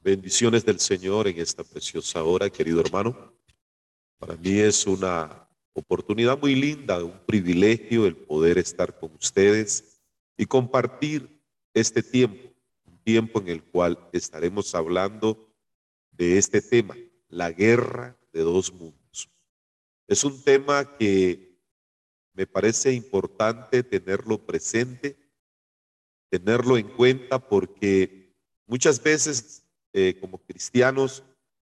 Bendiciones del Señor en esta preciosa hora, querido hermano. Para mí es una oportunidad muy linda, un privilegio el poder estar con ustedes y compartir este tiempo, un tiempo en el cual estaremos hablando de este tema, la guerra de dos mundos. Es un tema que me parece importante tenerlo presente, tenerlo en cuenta porque muchas veces eh, como cristianos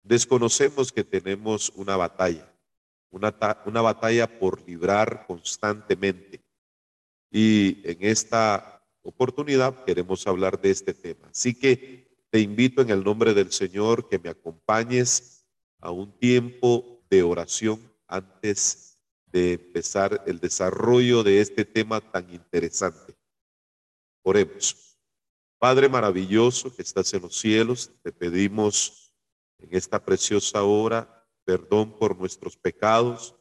desconocemos que tenemos una batalla, una, una batalla por librar constantemente. Y en esta oportunidad queremos hablar de este tema. Así que te invito en el nombre del Señor que me acompañes a un tiempo de oración antes de empezar el desarrollo de este tema tan interesante. Oremos. Padre maravilloso que estás en los cielos, te pedimos en esta preciosa hora perdón por nuestros pecados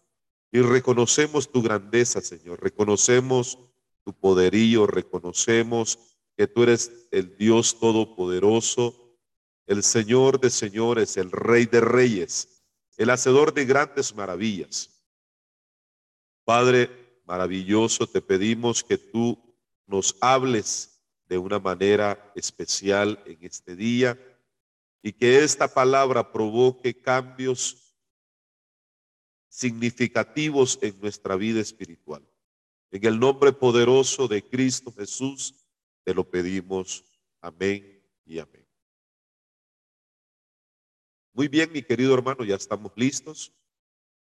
y reconocemos tu grandeza, Señor. Reconocemos tu poderío, reconocemos que tú eres el Dios todopoderoso, el Señor de señores, el Rey de reyes, el hacedor de grandes maravillas. Padre maravilloso, te pedimos que tú nos hables de una manera especial en este día y que esta palabra provoque cambios significativos en nuestra vida espiritual. En el nombre poderoso de Cristo Jesús te lo pedimos. Amén y amén. Muy bien, mi querido hermano, ya estamos listos.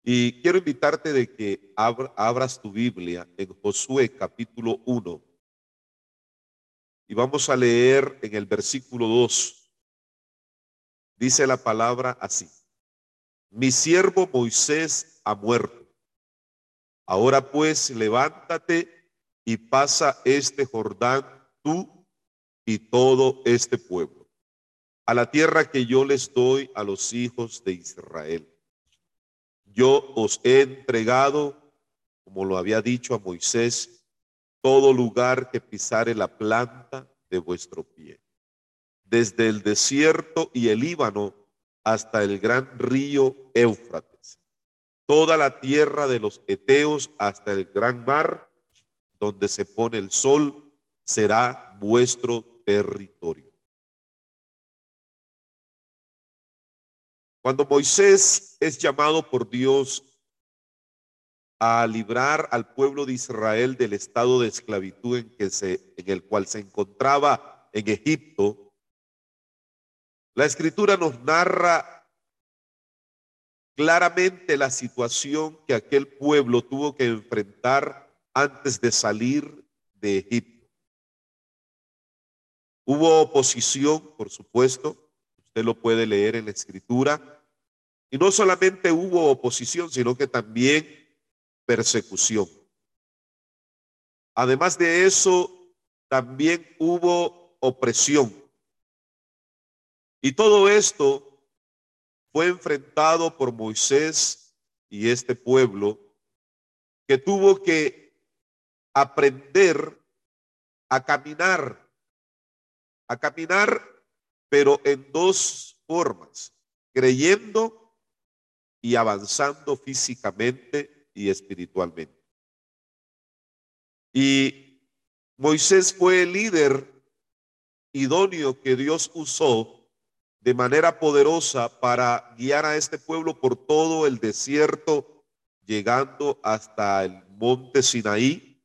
Y quiero invitarte de que abras tu Biblia en Josué capítulo 1 y vamos a leer en el versículo 2. Dice la palabra así. Mi siervo Moisés ha muerto. Ahora pues levántate y pasa este Jordán tú y todo este pueblo a la tierra que yo les doy a los hijos de Israel. Yo os he entregado, como lo había dicho a Moisés, todo lugar que pisare la planta de vuestro pie, desde el desierto y el Líbano hasta el gran río Éufrates, toda la tierra de los Eteos hasta el gran mar, donde se pone el sol, será vuestro territorio. Cuando Moisés es llamado por Dios a librar al pueblo de Israel del estado de esclavitud en, que se, en el cual se encontraba en Egipto, la escritura nos narra claramente la situación que aquel pueblo tuvo que enfrentar antes de salir de Egipto. Hubo oposición, por supuesto, usted lo puede leer en la escritura, y no solamente hubo oposición, sino que también persecución. Además de eso, también hubo opresión. Y todo esto fue enfrentado por Moisés y este pueblo que tuvo que aprender a caminar, a caminar, pero en dos formas, creyendo y avanzando físicamente y espiritualmente. Y Moisés fue el líder idóneo que Dios usó de manera poderosa para guiar a este pueblo por todo el desierto, llegando hasta el monte Sinaí.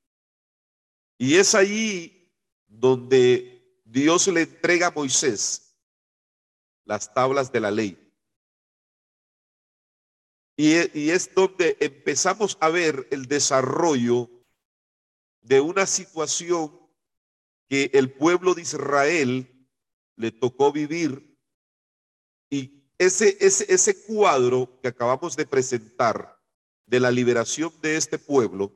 Y es allí donde Dios le entrega a Moisés las tablas de la ley. Y, es donde empezamos a ver el desarrollo de una situación que el pueblo de Israel le tocó vivir. Y ese, ese, ese cuadro que acabamos de presentar de la liberación de este pueblo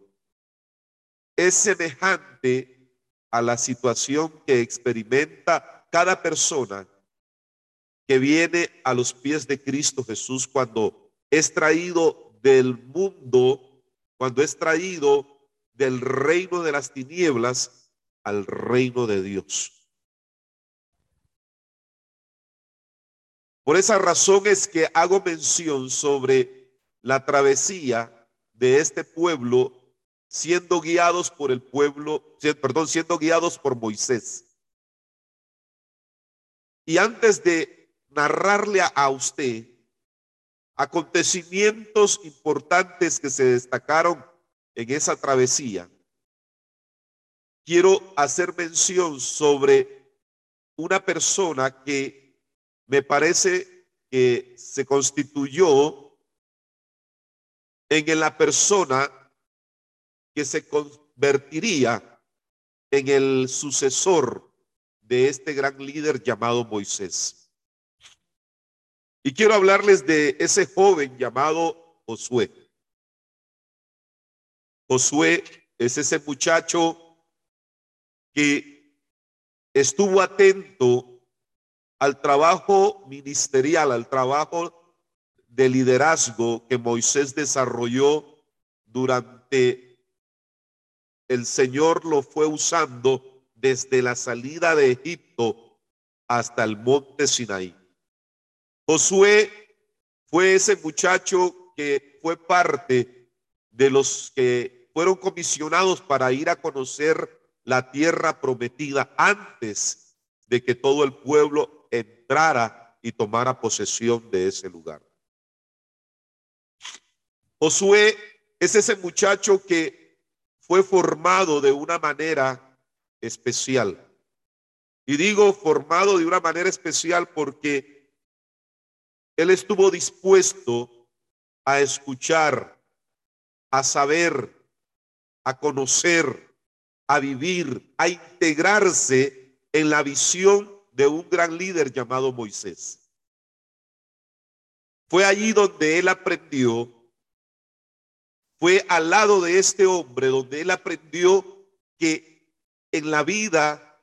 es semejante a la situación que experimenta cada persona que viene a los pies de Cristo Jesús cuando es traído del mundo, cuando es traído del reino de las tinieblas al reino de Dios. Por esa razón es que hago mención sobre la travesía de este pueblo siendo guiados por el pueblo, perdón, siendo guiados por Moisés. Y antes de narrarle a usted acontecimientos importantes que se destacaron en esa travesía, quiero hacer mención sobre una persona que me parece que se constituyó en la persona que se convertiría en el sucesor de este gran líder llamado Moisés. Y quiero hablarles de ese joven llamado Josué. Josué es ese muchacho que estuvo atento al trabajo ministerial, al trabajo de liderazgo que Moisés desarrolló durante el Señor lo fue usando desde la salida de Egipto hasta el monte Sinaí. Josué fue ese muchacho que fue parte de los que fueron comisionados para ir a conocer la tierra prometida antes de que todo el pueblo entrara y tomara posesión de ese lugar. Josué es ese muchacho que fue formado de una manera especial. Y digo formado de una manera especial porque él estuvo dispuesto a escuchar, a saber, a conocer, a vivir, a integrarse en la visión de un gran líder llamado Moisés. Fue allí donde él aprendió, fue al lado de este hombre donde él aprendió que en la vida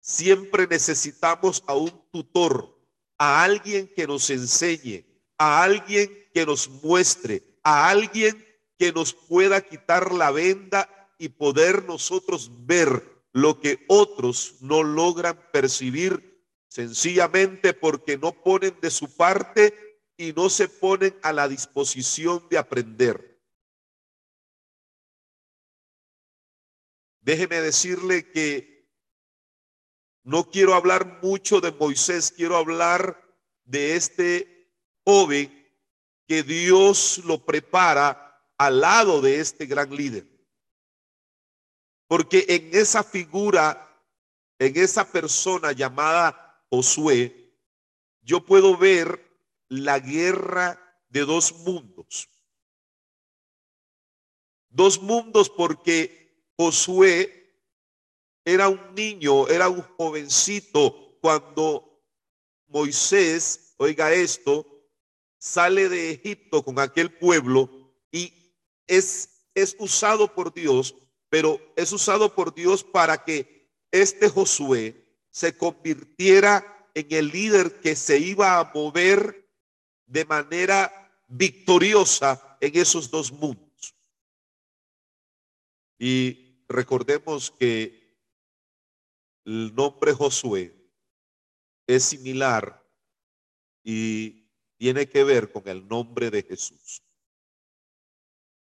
siempre necesitamos a un tutor, a alguien que nos enseñe, a alguien que nos muestre, a alguien que nos pueda quitar la venda y poder nosotros ver lo que otros no logran percibir sencillamente porque no ponen de su parte y no se ponen a la disposición de aprender. Déjeme decirle que no quiero hablar mucho de Moisés, quiero hablar de este joven que Dios lo prepara al lado de este gran líder. Porque en esa figura, en esa persona llamada Josué, yo puedo ver la guerra de dos mundos. Dos mundos porque Josué era un niño, era un jovencito cuando Moisés, oiga esto, sale de Egipto con aquel pueblo y es, es usado por Dios pero es usado por Dios para que este Josué se convirtiera en el líder que se iba a mover de manera victoriosa en esos dos mundos. Y recordemos que el nombre Josué es similar y tiene que ver con el nombre de Jesús.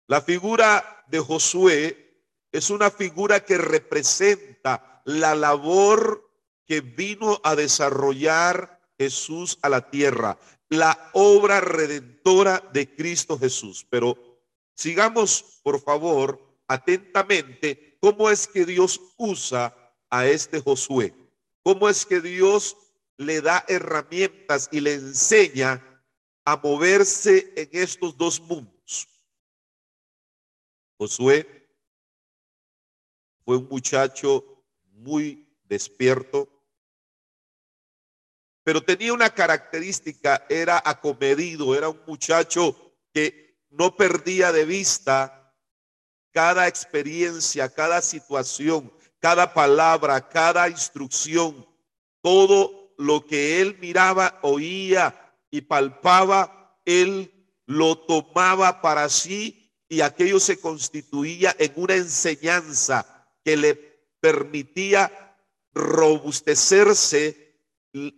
La figura de Josué es una figura que representa la labor que vino a desarrollar Jesús a la tierra, la obra redentora de Cristo Jesús. Pero sigamos, por favor, atentamente cómo es que Dios usa a este Josué, cómo es que Dios le da herramientas y le enseña a moverse en estos dos mundos. Josué fue un muchacho muy despierto, pero tenía una característica, era acomedido, era un muchacho que no perdía de vista cada experiencia, cada situación, cada palabra, cada instrucción, todo lo que él miraba, oía y palpaba, él lo tomaba para sí y aquello se constituía en una enseñanza que le permitía robustecerse en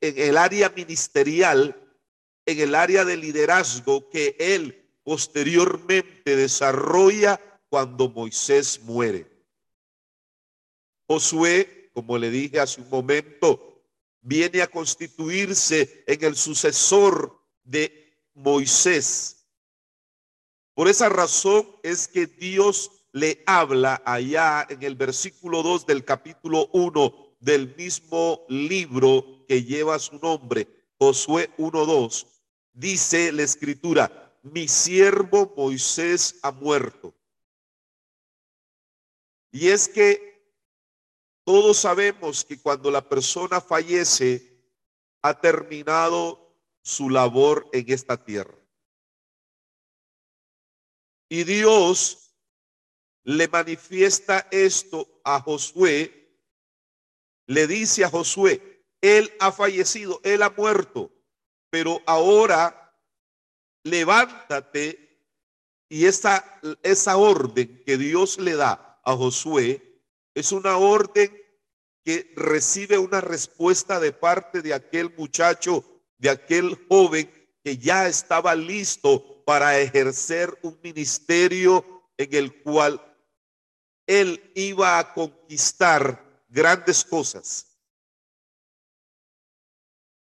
el área ministerial, en el área de liderazgo que él posteriormente desarrolla cuando Moisés muere. Josué, como le dije hace un momento, viene a constituirse en el sucesor de Moisés. Por esa razón es que Dios le habla allá en el versículo 2 del capítulo 1 del mismo libro que lleva su nombre, Josué 1.2, dice la escritura, mi siervo Moisés ha muerto. Y es que todos sabemos que cuando la persona fallece, ha terminado su labor en esta tierra. Y Dios le manifiesta esto a Josué, le dice a Josué, él ha fallecido, él ha muerto, pero ahora levántate y esa, esa orden que Dios le da a Josué es una orden que recibe una respuesta de parte de aquel muchacho, de aquel joven que ya estaba listo para ejercer un ministerio en el cual él iba a conquistar grandes cosas.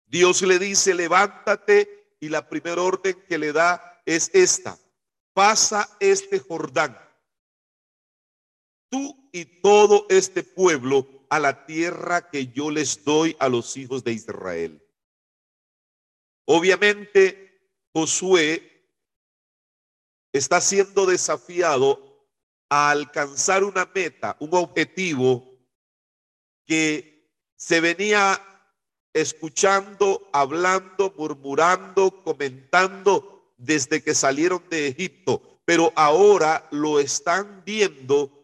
Dios le dice, levántate y la primera orden que le da es esta, pasa este Jordán, tú y todo este pueblo a la tierra que yo les doy a los hijos de Israel. Obviamente, Josué está siendo desafiado a alcanzar una meta, un objetivo que se venía escuchando, hablando, murmurando, comentando desde que salieron de Egipto, pero ahora lo están viendo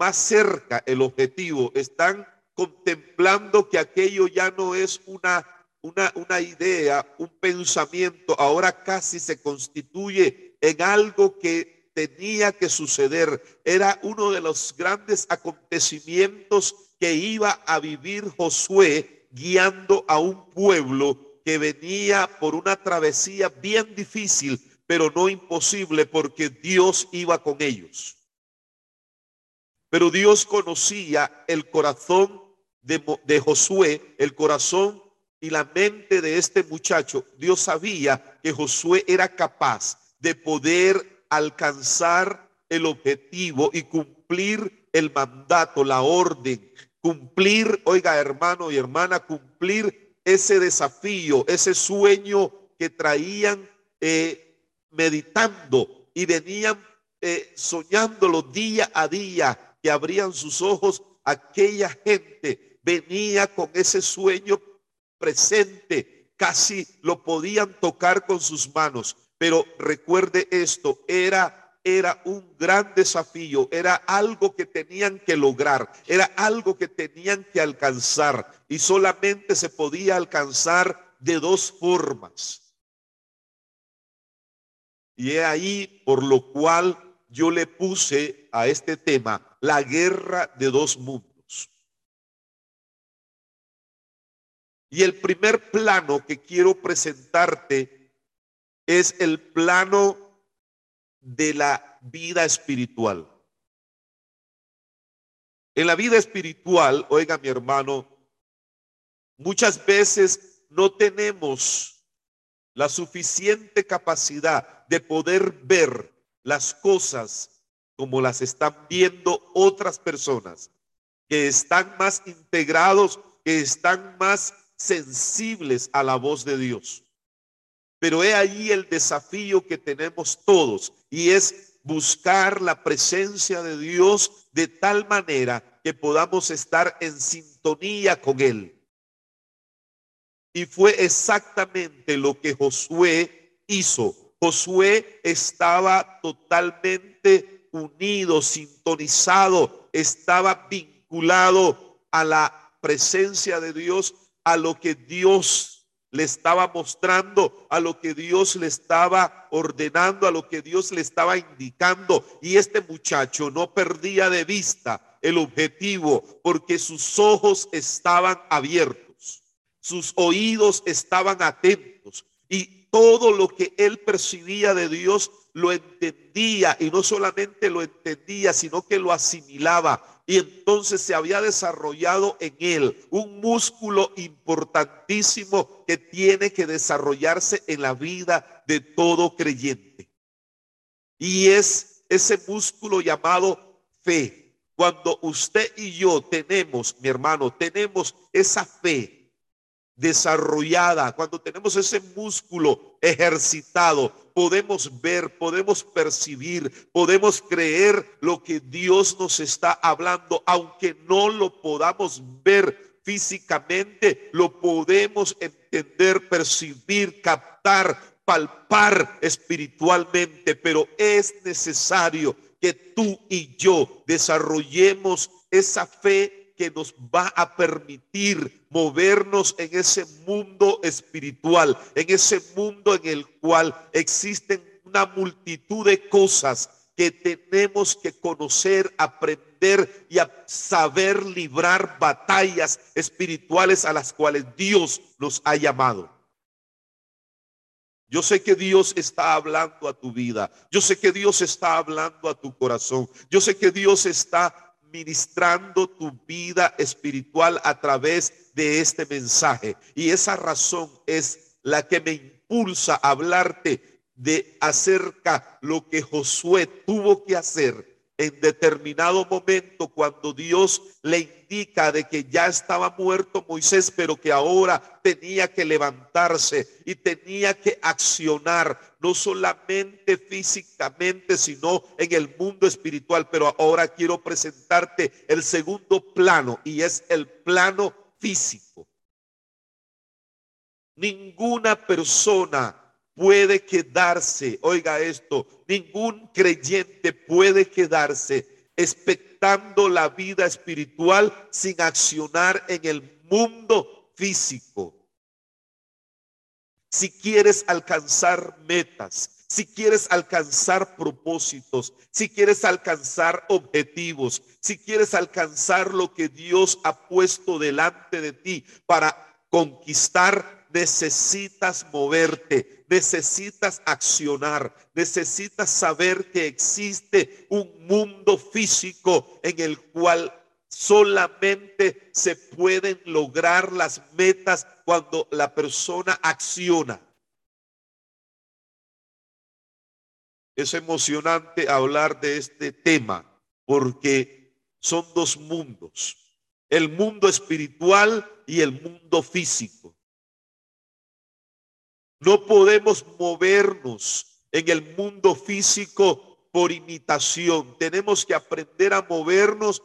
más cerca el objetivo, están contemplando que aquello ya no es una, una, una idea, un pensamiento, ahora casi se constituye en algo que tenía que suceder. Era uno de los grandes acontecimientos que iba a vivir Josué guiando a un pueblo que venía por una travesía bien difícil, pero no imposible, porque Dios iba con ellos. Pero Dios conocía el corazón de, Josué, el corazón y la mente de este muchacho. Dios sabía que Josué era capaz de poder alcanzar el objetivo y cumplir el mandato, la orden cumplir, oiga hermano y hermana, cumplir ese desafío, ese sueño que traían eh, meditando y venían eh, soñándolo día a día, que abrían sus ojos, aquella gente venía con ese sueño presente, casi lo podían tocar con sus manos. Pero recuerde esto, era era un gran desafío, era algo que tenían que lograr, era algo que tenían que alcanzar y solamente se podía alcanzar de dos formas. Y he ahí por lo cual yo le puse a este tema la guerra de dos mundos. Y el primer plano que quiero presentarte es el plano de la vida espiritual. En la vida espiritual, oiga mi hermano, muchas veces no tenemos la suficiente capacidad de poder ver las cosas como las están viendo otras personas que están más integrados, que están más sensibles a la voz de Dios. Pero he ahí el desafío que tenemos todos y es buscar la presencia de Dios de tal manera que podamos estar en sintonía con Él. Y fue exactamente lo que Josué hizo. Josué estaba totalmente unido, sintonizado, estaba vinculado a la presencia de Dios, a lo que Dios le estaba mostrando, a lo que Dios le estaba ordenando, a lo que Dios le estaba indicando. Y este muchacho no perdía de vista el objetivo porque sus ojos estaban abiertos. sus oídos estaban atentos y todo lo que él percibía de Dios lo entendía y no solamente lo entendía, sino que lo asimilaba. Y entonces se había desarrollado en él un músculo importantísimo que tiene que desarrollarse en la vida de todo creyente. Y es ese músculo llamado fe. Cuando usted y yo tenemos, mi hermano, tenemos esa fe desarrollada, cuando tenemos ese músculo ejercitado, podemos ver, podemos percibir, podemos creer lo que Dios nos está hablando, aunque no lo podamos ver físicamente, lo podemos entender, percibir, captar, palpar espiritualmente, pero es necesario que tú y yo desarrollemos esa fe que nos va a permitir movernos en ese mundo espiritual, en ese mundo en el cual existen una multitud de cosas que tenemos que conocer, aprender y saber librar batallas espirituales a las cuales Dios nos ha llamado. Yo sé que Dios está hablando a tu vida. Yo sé que Dios está hablando a tu corazón. Yo sé que Dios está ministrando tu vida espiritual a través de este mensaje. Y esa razón es la que me impulsa a hablarte de acerca lo que Josué tuvo que hacer en determinado momento cuando Dios le indica de que ya estaba muerto Moisés, pero que ahora tenía que levantarse y tenía que accionar, no solamente físicamente, sino en el mundo espiritual. Pero ahora quiero presentarte el segundo plano y es el plano físico. Ninguna persona puede quedarse, oiga esto, ningún creyente puede quedarse expectando la vida espiritual sin accionar en el mundo físico. Si quieres alcanzar metas, si quieres alcanzar propósitos, si quieres alcanzar objetivos, si quieres alcanzar lo que Dios ha puesto delante de ti para conquistar necesitas moverte, necesitas accionar, necesitas saber que existe un mundo físico en el cual solamente se pueden lograr las metas cuando la persona acciona. Es emocionante hablar de este tema porque son dos mundos, el mundo espiritual y el mundo físico. No podemos movernos en el mundo físico por imitación. Tenemos que aprender a movernos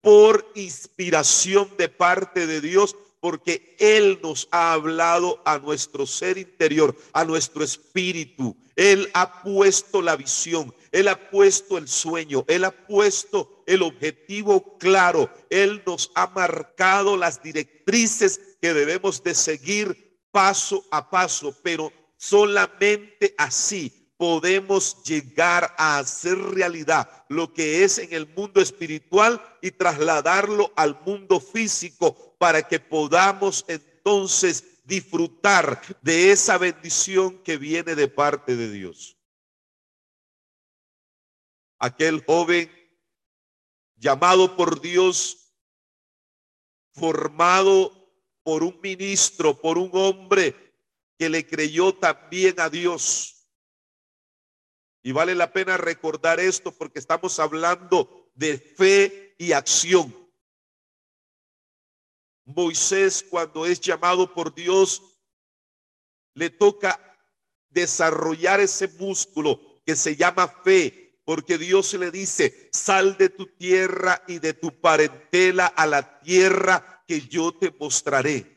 por inspiración de parte de Dios, porque Él nos ha hablado a nuestro ser interior, a nuestro espíritu. Él ha puesto la visión, Él ha puesto el sueño, Él ha puesto el objetivo claro, Él nos ha marcado las directrices que debemos de seguir paso a paso, pero solamente así podemos llegar a hacer realidad lo que es en el mundo espiritual y trasladarlo al mundo físico para que podamos entonces disfrutar de esa bendición que viene de parte de Dios. Aquel joven llamado por Dios, formado por un ministro, por un hombre que le creyó también a Dios. Y vale la pena recordar esto porque estamos hablando de fe y acción. Moisés cuando es llamado por Dios, le toca desarrollar ese músculo que se llama fe, porque Dios le dice, sal de tu tierra y de tu parentela a la tierra que yo te mostraré.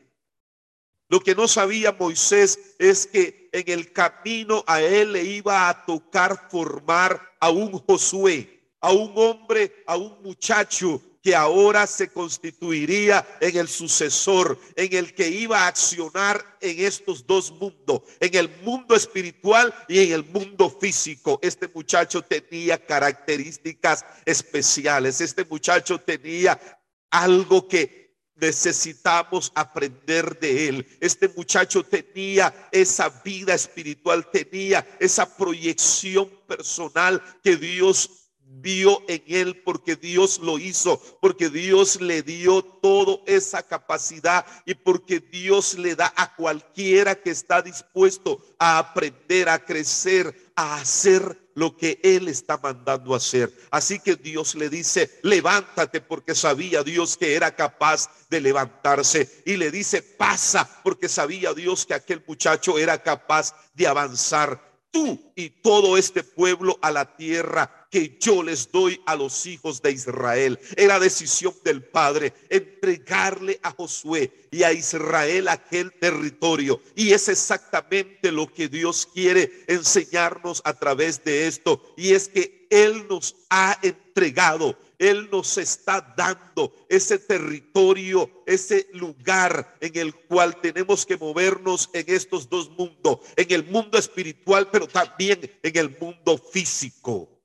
Lo que no sabía Moisés es que en el camino a él le iba a tocar formar a un Josué, a un hombre, a un muchacho que ahora se constituiría en el sucesor, en el que iba a accionar en estos dos mundos, en el mundo espiritual y en el mundo físico. Este muchacho tenía características especiales, este muchacho tenía algo que necesitamos aprender de él. Este muchacho tenía esa vida espiritual, tenía esa proyección personal que Dios vio en él porque Dios lo hizo, porque Dios le dio toda esa capacidad y porque Dios le da a cualquiera que está dispuesto a aprender, a crecer, a hacer lo que él está mandando hacer. Así que Dios le dice, levántate porque sabía Dios que era capaz de levantarse. Y le dice, pasa porque sabía Dios que aquel muchacho era capaz de avanzar. Tú y todo este pueblo a la tierra que yo les doy a los hijos de Israel. Era decisión del Padre entregarle a Josué y a Israel aquel territorio. Y es exactamente lo que Dios quiere enseñarnos a través de esto. Y es que Él nos ha entregado él nos está dando ese territorio, ese lugar en el cual tenemos que movernos en estos dos mundos, en el mundo espiritual, pero también en el mundo físico.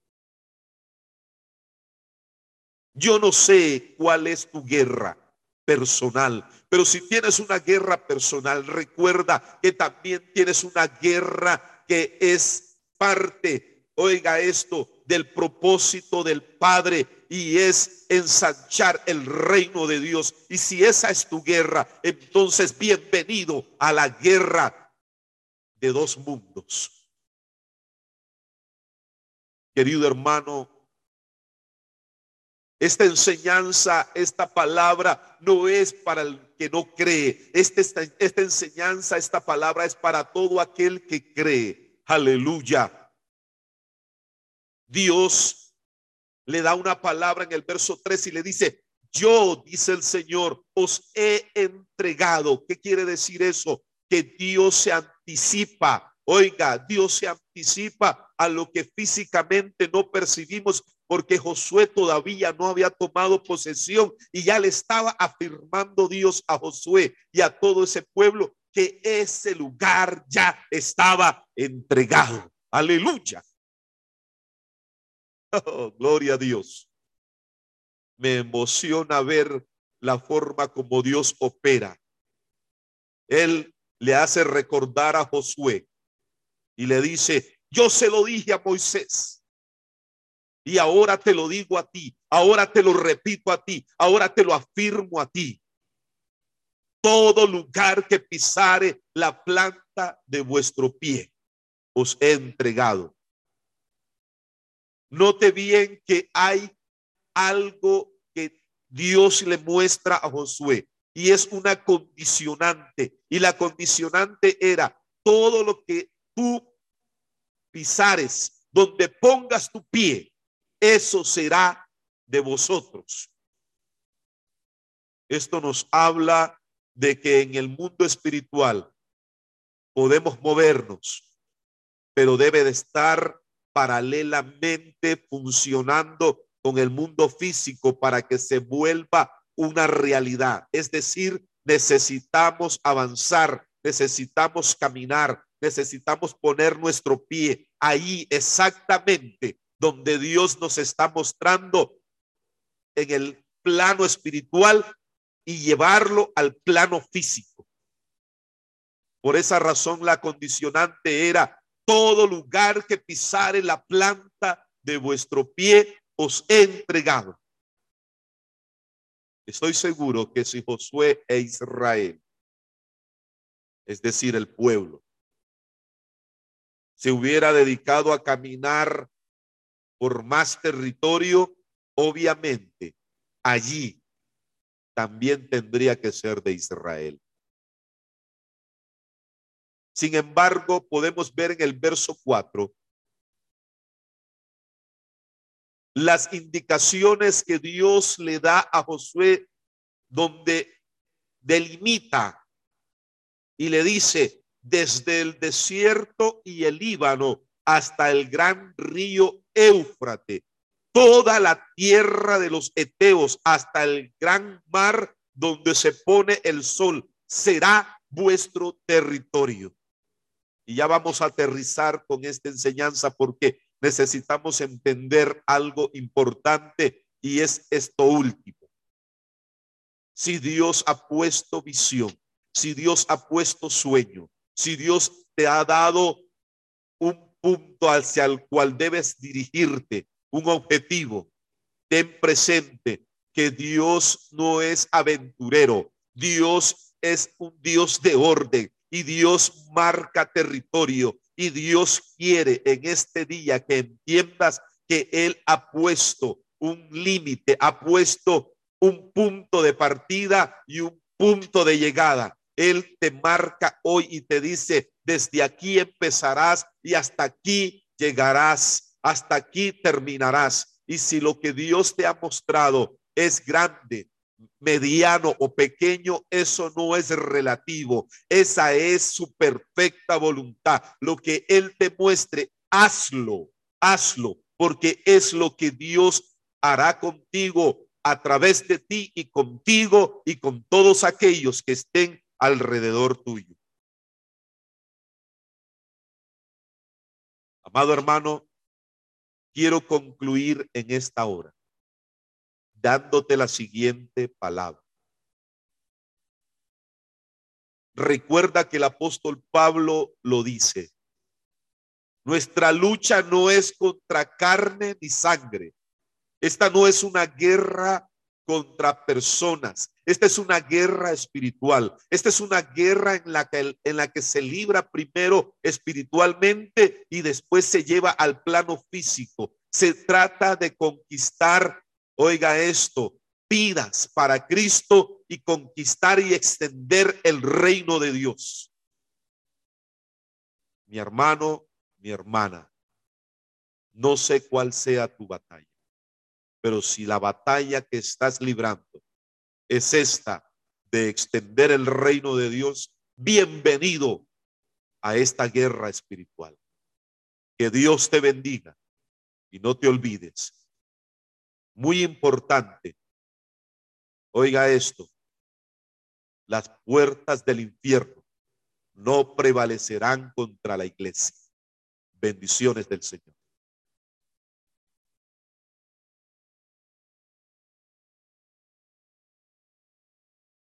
Yo no sé cuál es tu guerra personal, pero si tienes una guerra personal, recuerda que también tienes una guerra que es parte, oiga esto, del propósito del Padre y es ensanchar el reino de Dios. Y si esa es tu guerra, entonces bienvenido a la guerra de dos mundos. Querido hermano, esta enseñanza, esta palabra no es para el que no cree. Esta, esta, esta, enseñanza, esta palabra es para todo aquel que cree. Aleluya. Dios le da una palabra en el verso 3 y le dice, yo, dice el Señor, os he entregado. ¿Qué quiere decir eso? Que Dios se anticipa. Oiga, Dios se anticipa a lo que físicamente no percibimos porque Josué todavía no había tomado posesión y ya le estaba afirmando Dios a Josué y a todo ese pueblo que ese lugar ya estaba entregado. Aleluya. Oh, gloria a Dios. Me emociona ver la forma como Dios opera. Él le hace recordar a Josué y le dice, yo se lo dije a Moisés y ahora te lo digo a ti, ahora te lo repito a ti, ahora te lo afirmo a ti. Todo lugar que pisare la planta de vuestro pie, os he entregado. Note bien que hay algo que Dios le muestra a Josué y es una condicionante. Y la condicionante era todo lo que tú pisares, donde pongas tu pie, eso será de vosotros. Esto nos habla de que en el mundo espiritual podemos movernos, pero debe de estar paralelamente funcionando con el mundo físico para que se vuelva una realidad. Es decir, necesitamos avanzar, necesitamos caminar, necesitamos poner nuestro pie ahí exactamente donde Dios nos está mostrando en el plano espiritual y llevarlo al plano físico. Por esa razón la condicionante era todo lugar que pisare la planta de vuestro pie os he entregado. Estoy seguro que si Josué e Israel, es decir, el pueblo, se hubiera dedicado a caminar por más territorio, obviamente allí también tendría que ser de Israel. Sin embargo, podemos ver en el verso 4 las indicaciones que Dios le da a Josué donde delimita y le dice, desde el desierto y el Líbano hasta el gran río Éufrate, toda la tierra de los Eteos hasta el gran mar donde se pone el sol, será vuestro territorio. Y ya vamos a aterrizar con esta enseñanza porque necesitamos entender algo importante y es esto último. si Dios ha puesto visión, si Dios ha puesto sueño, si Dios te ha dado un punto hacia el cual debes dirigirte, un objetivo, ten presente que Dios no es aventurero, Dios es un Dios de orden y Dios marca territorio y Dios quiere en este día que entiendas que Él ha puesto un límite, ha puesto un punto de partida y un punto de llegada. Él te marca hoy y te dice, desde aquí empezarás y hasta aquí llegarás, hasta aquí terminarás. Y si lo que Dios te ha mostrado es grande, mediano o pequeño, eso no es relativo. Esa es su perfecta voluntad. Lo que Él te muestre, hazlo, hazlo, porque es lo que Dios hará contigo a través de ti y contigo y con todos aquellos que estén alrededor tuyo. Amado hermano, quiero concluir en esta hora dándote la siguiente palabra. Recuerda que el apóstol Pablo lo dice. Nuestra lucha no es contra carne ni sangre. Esta no es una guerra contra personas. Esta es una guerra espiritual. Esta es una guerra en la que, se libra primero espiritualmente y después se lleva al plano físico. Se trata de conquistar Oiga esto, pidas para Cristo y conquistar y extender el reino de Dios. Mi hermano, mi hermana, no sé cuál sea tu batalla, pero si la batalla que estás librando es esta de extender el reino de Dios, bienvenido a esta guerra espiritual. Que Dios te bendiga y no te olvides muy importante. Oiga esto, las puertas del infierno no prevalecerán contra la iglesia. Bendiciones del Señor.